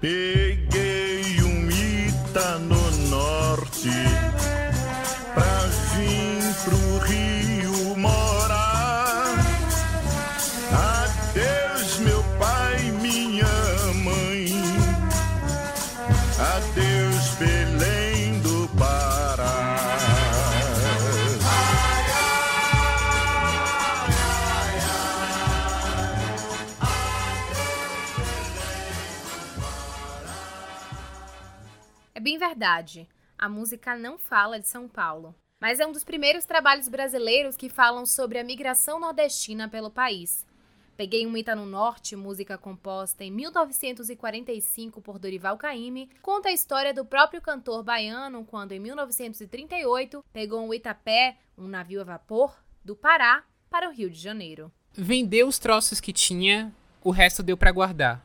Peguei um Ita no norte bem verdade. A música não fala de São Paulo, mas é um dos primeiros trabalhos brasileiros que falam sobre a migração nordestina pelo país. Peguei um Ita no Norte, música composta em 1945 por Dorival Caymmi, conta a história do próprio cantor baiano quando em 1938 pegou um Itapé, um navio a vapor, do Pará para o Rio de Janeiro. Vendeu os troços que tinha, o resto deu pra guardar.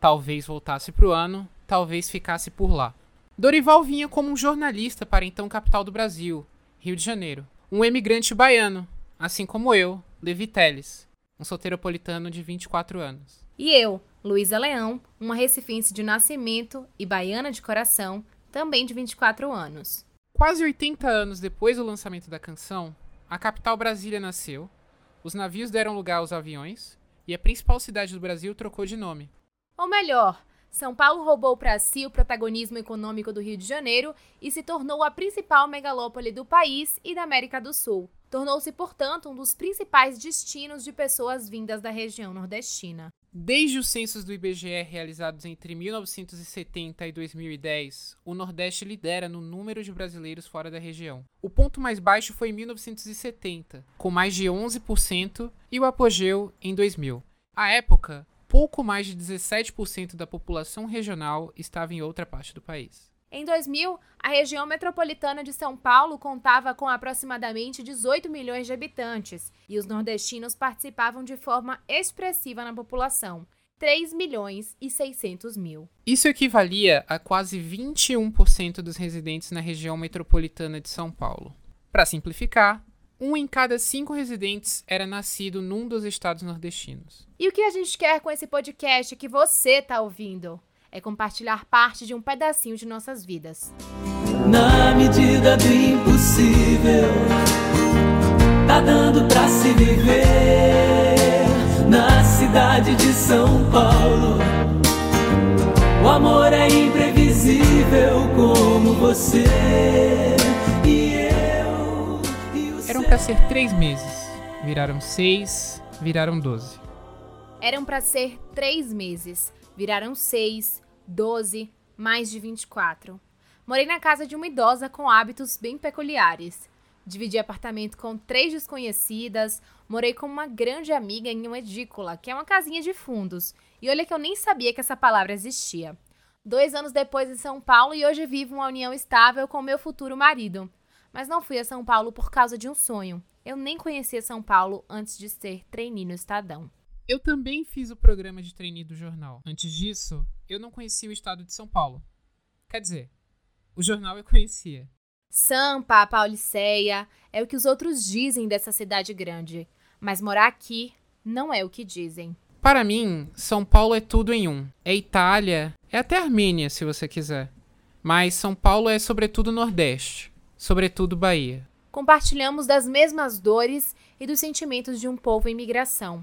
Talvez voltasse pro ano, talvez ficasse por lá. Dorival vinha como um jornalista para então capital do Brasil, Rio de Janeiro. Um emigrante baiano, assim como eu, Levi Teles, um soteropolitano de 24 anos. E eu, Luísa Leão, uma recifense de nascimento e baiana de coração, também de 24 anos. Quase 80 anos depois do lançamento da canção, a capital Brasília nasceu, os navios deram lugar aos aviões e a principal cidade do Brasil trocou de nome. Ou melhor, São Paulo roubou para si o protagonismo econômico do Rio de Janeiro e se tornou a principal megalópole do país e da América do Sul. Tornou-se, portanto, um dos principais destinos de pessoas vindas da região nordestina. Desde os censos do IBGE realizados entre 1970 e 2010, o Nordeste lidera no número de brasileiros fora da região. O ponto mais baixo foi em 1970, com mais de 11%, e o apogeu em 2000. À época, pouco mais de 17% da população regional estava em outra parte do país. Em 2000, a região metropolitana de São Paulo contava com aproximadamente 18 milhões de habitantes e os nordestinos participavam de forma expressiva na população, 3 milhões e 600 mil. Isso equivalia a quase 21% dos residentes na região metropolitana de São Paulo. Para simplificar, um em cada cinco residentes era nascido num dos estados nordestinos. E o que a gente quer com esse podcast que você está ouvindo? É compartilhar parte de um pedacinho de nossas vidas. Na medida do impossível, tá dando pra se viver na cidade de São Paulo. O amor é imprevisível como você para ser três meses, viraram seis, viraram doze. Eram para ser três meses, viraram seis, doze, mais de 24. Morei na casa de uma idosa com hábitos bem peculiares. Dividi apartamento com três desconhecidas, morei com uma grande amiga em uma edícula, que é uma casinha de fundos. E olha que eu nem sabia que essa palavra existia. Dois anos depois em São Paulo e hoje vivo uma união estável com meu futuro marido. Mas não fui a São Paulo por causa de um sonho. Eu nem conhecia São Paulo antes de ser trainee no Estadão. Eu também fiz o programa de trainee do jornal. Antes disso, eu não conhecia o estado de São Paulo. Quer dizer, o jornal eu conhecia. Sampa, Pauliceia, é o que os outros dizem dessa cidade grande. Mas morar aqui não é o que dizem. Para mim, São Paulo é tudo em um. É Itália, é até Armênia, se você quiser. Mas São Paulo é sobretudo Nordeste, sobretudo Bahia. Compartilhamos das mesmas dores e dos sentimentos de um povo em migração.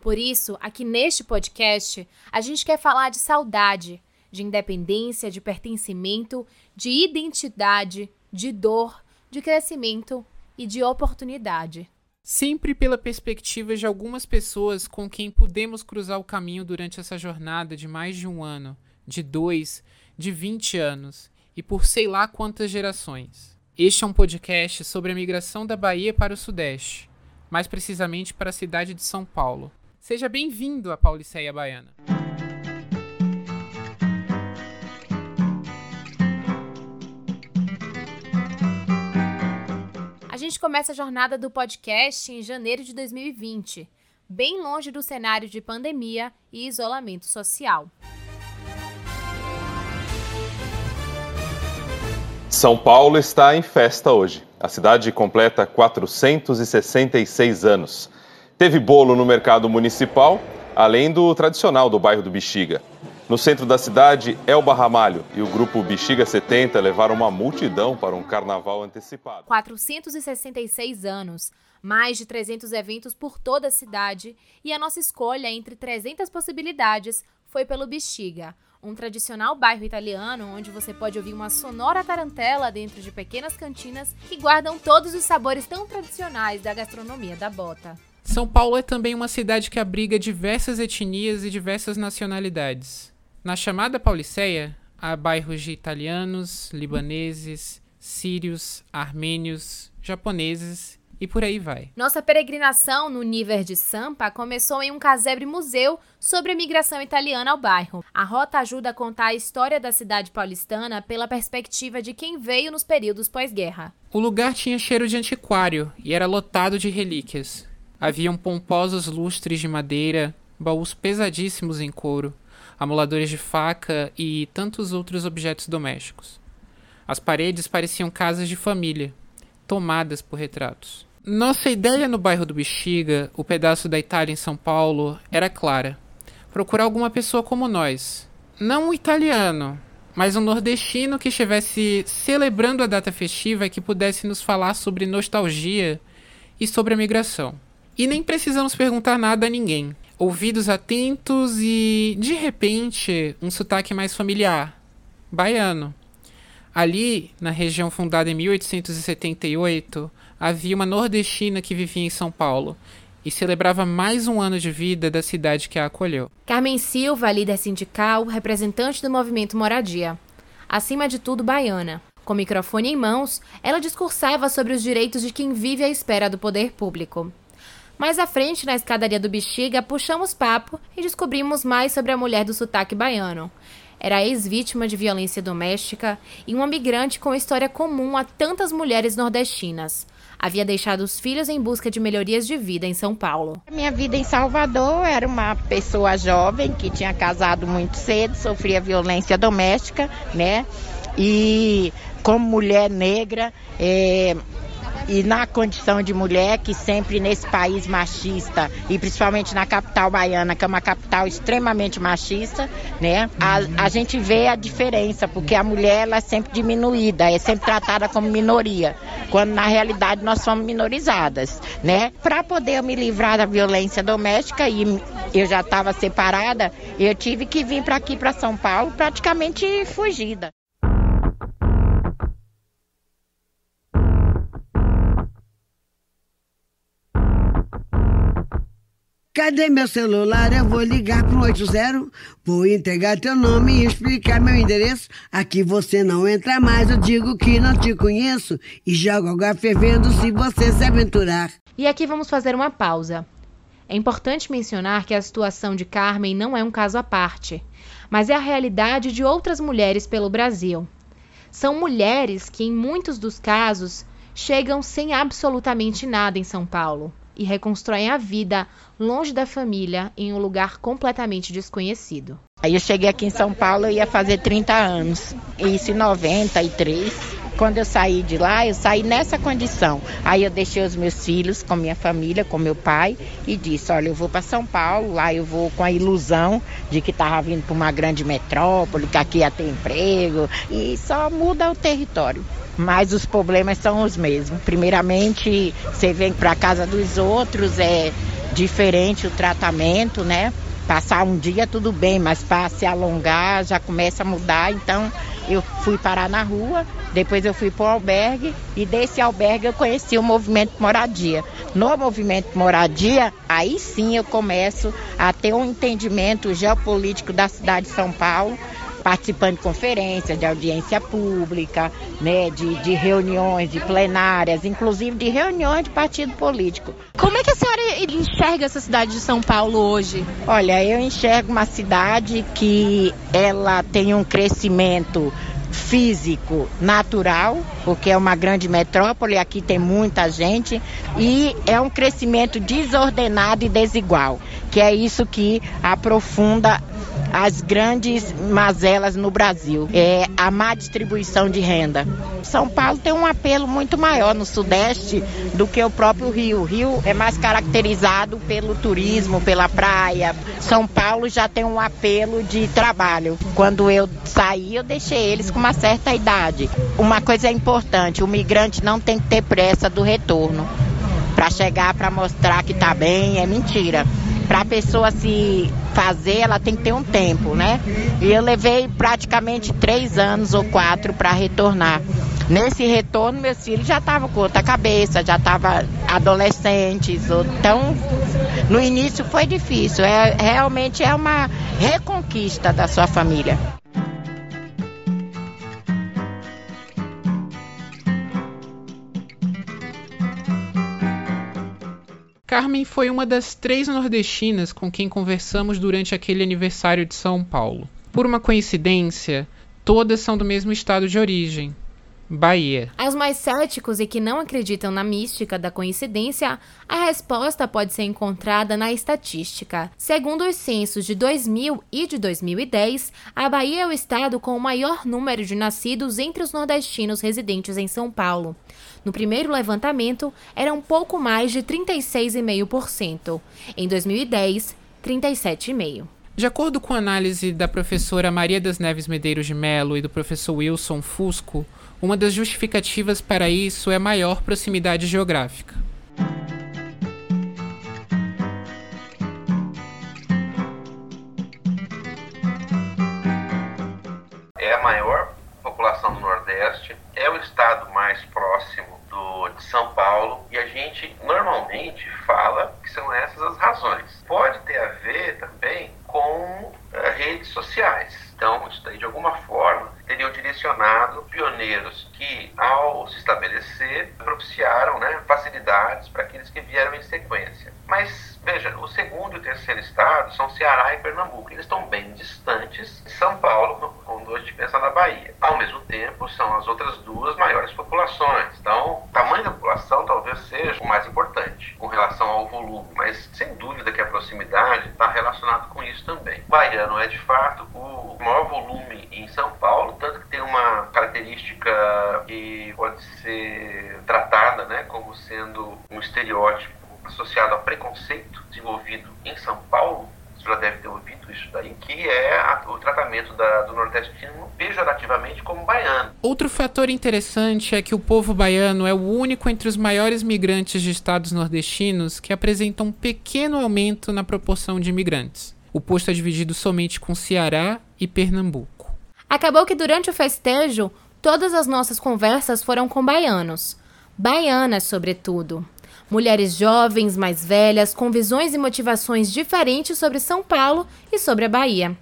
Por isso, aqui neste podcast, a gente quer falar de saudade, de independência, de pertencimento, de identidade, de dor, de crescimento e de oportunidade. Sempre pela perspectiva de algumas pessoas com quem pudemos cruzar o caminho durante essa jornada de mais de um ano, de dois, de vinte anos e por sei lá quantas gerações. Este é um podcast sobre a migração da Bahia para o Sudeste, mais precisamente para a cidade de São Paulo. Seja bem-vindo à Pauliceia Baiana. A gente começa a jornada do podcast em janeiro de 2020, bem longe do cenário de pandemia e isolamento social. São Paulo está em festa hoje. A cidade completa 466 anos. Teve bolo no mercado municipal, além do tradicional do bairro do Bexiga. No centro da cidade, Elba Ramalho e o grupo Bexiga 70 levaram uma multidão para um carnaval antecipado. 466 anos, mais de 300 eventos por toda a cidade e a nossa escolha entre 300 possibilidades foi pelo Bexiga, um tradicional bairro italiano onde você pode ouvir uma sonora tarantela dentro de pequenas cantinas que guardam todos os sabores tão tradicionais da gastronomia da bota. São Paulo é também uma cidade que abriga diversas etnias e diversas nacionalidades. Na chamada Pauliceia, há bairros de italianos, libaneses, sírios, armênios, japoneses e por aí vai. Nossa peregrinação no Niver de Sampa começou em um casebre museu sobre a migração italiana ao bairro. A rota ajuda a contar a história da cidade paulistana pela perspectiva de quem veio nos períodos pós-guerra. O lugar tinha cheiro de antiquário e era lotado de relíquias. Haviam pomposos lustres de madeira, baús pesadíssimos em couro, amoladores de faca e tantos outros objetos domésticos. As paredes pareciam casas de família, tomadas por retratos. Nossa ideia no bairro do Bexiga, o pedaço da Itália em São Paulo, era clara: procurar alguma pessoa como nós. Não um italiano, mas um nordestino que estivesse celebrando a data festiva e que pudesse nos falar sobre nostalgia e sobre a migração. E nem precisamos perguntar nada a ninguém ouvidos atentos e, de repente, um sotaque mais familiar, baiano. Ali, na região fundada em 1878, havia uma nordestina que vivia em São Paulo e celebrava mais um ano de vida da cidade que a acolheu. Carmen Silva, líder sindical, representante do movimento Moradia. Acima de tudo, baiana. Com microfone em mãos, ela discursava sobre os direitos de quem vive à espera do poder público. Mais à frente, na escadaria do Bexiga, puxamos papo e descobrimos mais sobre a mulher do sotaque baiano. Era ex-vítima de violência doméstica e uma migrante com história comum a tantas mulheres nordestinas. Havia deixado os filhos em busca de melhorias de vida em São Paulo. Minha vida em Salvador era uma pessoa jovem que tinha casado muito cedo, sofria violência doméstica, né? E como mulher negra, é, e na condição de mulher, que sempre nesse país machista, e principalmente na capital baiana, que é uma capital extremamente machista, né? A, a gente vê a diferença, porque a mulher ela é sempre diminuída, é sempre tratada como minoria, quando na realidade nós somos minorizadas, né? Para poder me livrar da violência doméstica e eu já estava separada, eu tive que vir para aqui para São Paulo praticamente fugida. Cadê meu celular? Eu vou ligar pro 80. Vou entregar teu nome e explicar meu endereço. Aqui você não entra mais, eu digo que não te conheço. E jogo água fervendo se você se aventurar. E aqui vamos fazer uma pausa. É importante mencionar que a situação de Carmen não é um caso à parte, mas é a realidade de outras mulheres pelo Brasil. São mulheres que, em muitos dos casos, chegam sem absolutamente nada em São Paulo e reconstroem a vida longe da família em um lugar completamente desconhecido. Aí eu cheguei aqui em São Paulo, eu ia fazer 30 anos, isso em 93. Quando eu saí de lá, eu saí nessa condição. Aí eu deixei os meus filhos com minha família, com meu pai, e disse: Olha, eu vou para São Paulo, lá eu vou com a ilusão de que estava vindo para uma grande metrópole, que aqui ia ter emprego, e só muda o território mas os problemas são os mesmos. Primeiramente, você vem para casa dos outros, é diferente o tratamento, né? Passar um dia tudo bem, mas para se alongar já começa a mudar. Então eu fui parar na rua, depois eu fui para o albergue e desse albergue eu conheci o movimento Moradia. No movimento Moradia, aí sim eu começo a ter um entendimento geopolítico da cidade de São Paulo participando de conferências, de audiência pública, né, de, de reuniões, de plenárias, inclusive de reuniões de partido político. Como é que a senhora enxerga essa cidade de São Paulo hoje? Olha, eu enxergo uma cidade que ela tem um crescimento físico natural, porque é uma grande metrópole, aqui tem muita gente, e é um crescimento desordenado e desigual, que é isso que aprofunda as grandes mazelas no Brasil. É a má distribuição de renda. São Paulo tem um apelo muito maior no Sudeste do que o próprio Rio. O Rio é mais caracterizado pelo turismo, pela praia. São Paulo já tem um apelo de trabalho. Quando eu saí, eu deixei eles com uma certa idade. Uma coisa é importante: o migrante não tem que ter pressa do retorno. Para chegar para mostrar que está bem, é mentira para a pessoa se fazer, ela tem que ter um tempo, né? E eu levei praticamente três anos ou quatro para retornar. Nesse retorno, meus filhos já estavam com outra cabeça, já estavam adolescentes. Então, no início foi difícil. É, realmente é uma reconquista da sua família. Carmen foi uma das três nordestinas com quem conversamos durante aquele aniversário de São Paulo. Por uma coincidência, todas são do mesmo estado de origem, Bahia. Aos mais céticos e que não acreditam na mística da coincidência, a resposta pode ser encontrada na estatística. Segundo os censos de 2000 e de 2010, a Bahia é o estado com o maior número de nascidos entre os nordestinos residentes em São Paulo. No primeiro levantamento, era um pouco mais de 36,5%. Em 2010, 37,5%. De acordo com a análise da professora Maria das Neves Medeiros de Mello e do professor Wilson Fusco, uma das justificativas para isso é maior proximidade geográfica. É a maior população do Nordeste, é o estado mais próximo do, de São Paulo e a gente normalmente fala que são essas as razões. Pode ter a ver também com uh, redes sociais. Então, isso daí de alguma forma teriam direcionado pioneiros que, ao se estabelecer, propiciaram né, facilidades para aqueles que vieram em sequência. Mas, veja, o segundo e o terceiro estado são Ceará e Pernambuco. Eles estão bem distantes de São Paulo, quando a gente pensa na Bahia. Ao mesmo tempo, são as outras duas maiores populações. Então, o tamanho da população talvez seja o mais importante com relação ao volume. Mas, sem dúvida que a proximidade está relacionado com isso também. O baiano é, de fato, o maior volume em São Paulo, tanto que tem uma característica que pode ser tratada né, como sendo um estereótipo associado a preconceito desenvolvido em São Paulo, você já deve ter ouvido isso daí, que é a, o tratamento da, do nordestino pejorativamente como baiano. Outro fator interessante é que o povo baiano é o único entre os maiores migrantes de estados nordestinos que apresenta um pequeno aumento na proporção de imigrantes. O posto é dividido somente com Ceará e Pernambuco. Acabou que durante o festejo, todas as nossas conversas foram com baianos. Baianas, sobretudo. Mulheres jovens, mais velhas, com visões e motivações diferentes sobre São Paulo e sobre a Bahia,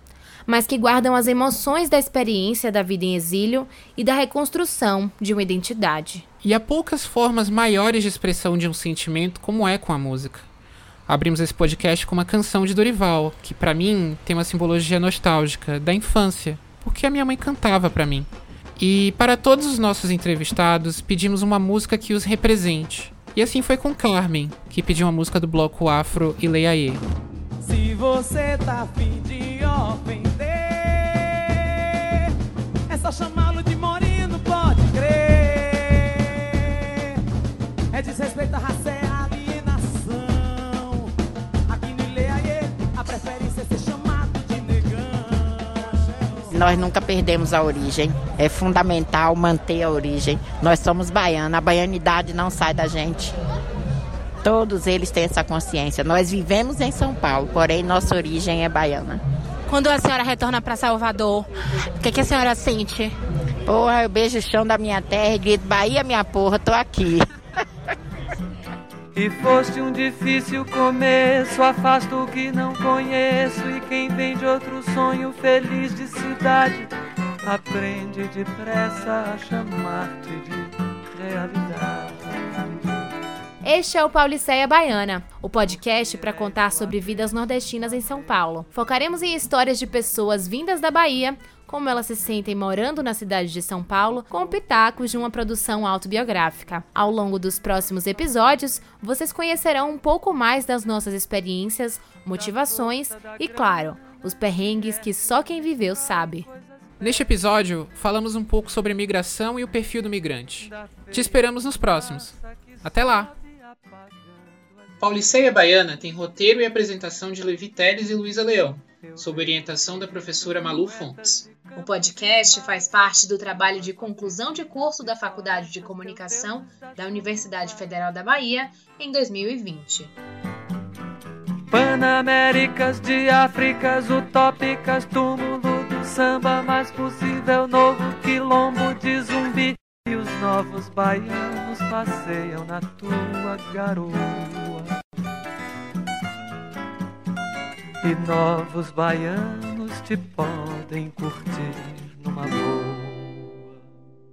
mas que guardam as emoções da experiência da vida em exílio e da reconstrução de uma identidade. E há poucas formas maiores de expressão de um sentimento como é com a música. Abrimos esse podcast com uma canção de Dorival, que para mim tem uma simbologia nostálgica da infância, porque a minha mãe cantava para mim. E para todos os nossos entrevistados, pedimos uma música que os represente. E assim foi com Carmen, que pediu uma música do bloco Afro e Leiaê. Se você tá afim de ofender, é só chamá-lo de moreno, pode crer. É desrespeito à raça, Nós nunca perdemos a origem. É fundamental manter a origem. Nós somos baianos, a baianidade não sai da gente. Todos eles têm essa consciência. Nós vivemos em São Paulo, porém nossa origem é baiana. Quando a senhora retorna para Salvador, o que, que a senhora sente? Porra, eu beijo o chão da minha terra e grito, Bahia, minha porra, tô aqui. E foste um difícil começo, afasto o que não conheço. E quem vem de outro sonho feliz de cidade, aprende depressa a chamar-te de realidade. Este é o Pauliceia Baiana, o podcast para contar sobre vidas nordestinas em São Paulo. Focaremos em histórias de pessoas vindas da Bahia, como elas se sentem morando na cidade de São Paulo, com pitacos de uma produção autobiográfica. Ao longo dos próximos episódios, vocês conhecerão um pouco mais das nossas experiências, motivações e, claro, Os perrengues que só quem viveu sabe. Neste episódio, falamos um pouco sobre migração e o perfil do migrante. Te esperamos nos próximos. Até lá! Pauliceia Baiana tem roteiro e apresentação de Levi Teles e Luísa Leão, sob orientação da professora Malu Fontes. O podcast faz parte do trabalho de conclusão de curso da Faculdade de Comunicação da Universidade Federal da Bahia em 2020. Panaméricas de Áfricas utópicas, túmulo do samba mais possível, novo quilombo de zumbi. E os novos baianos passeiam na tua garoa. E novos baianos te podem curtir numa boa.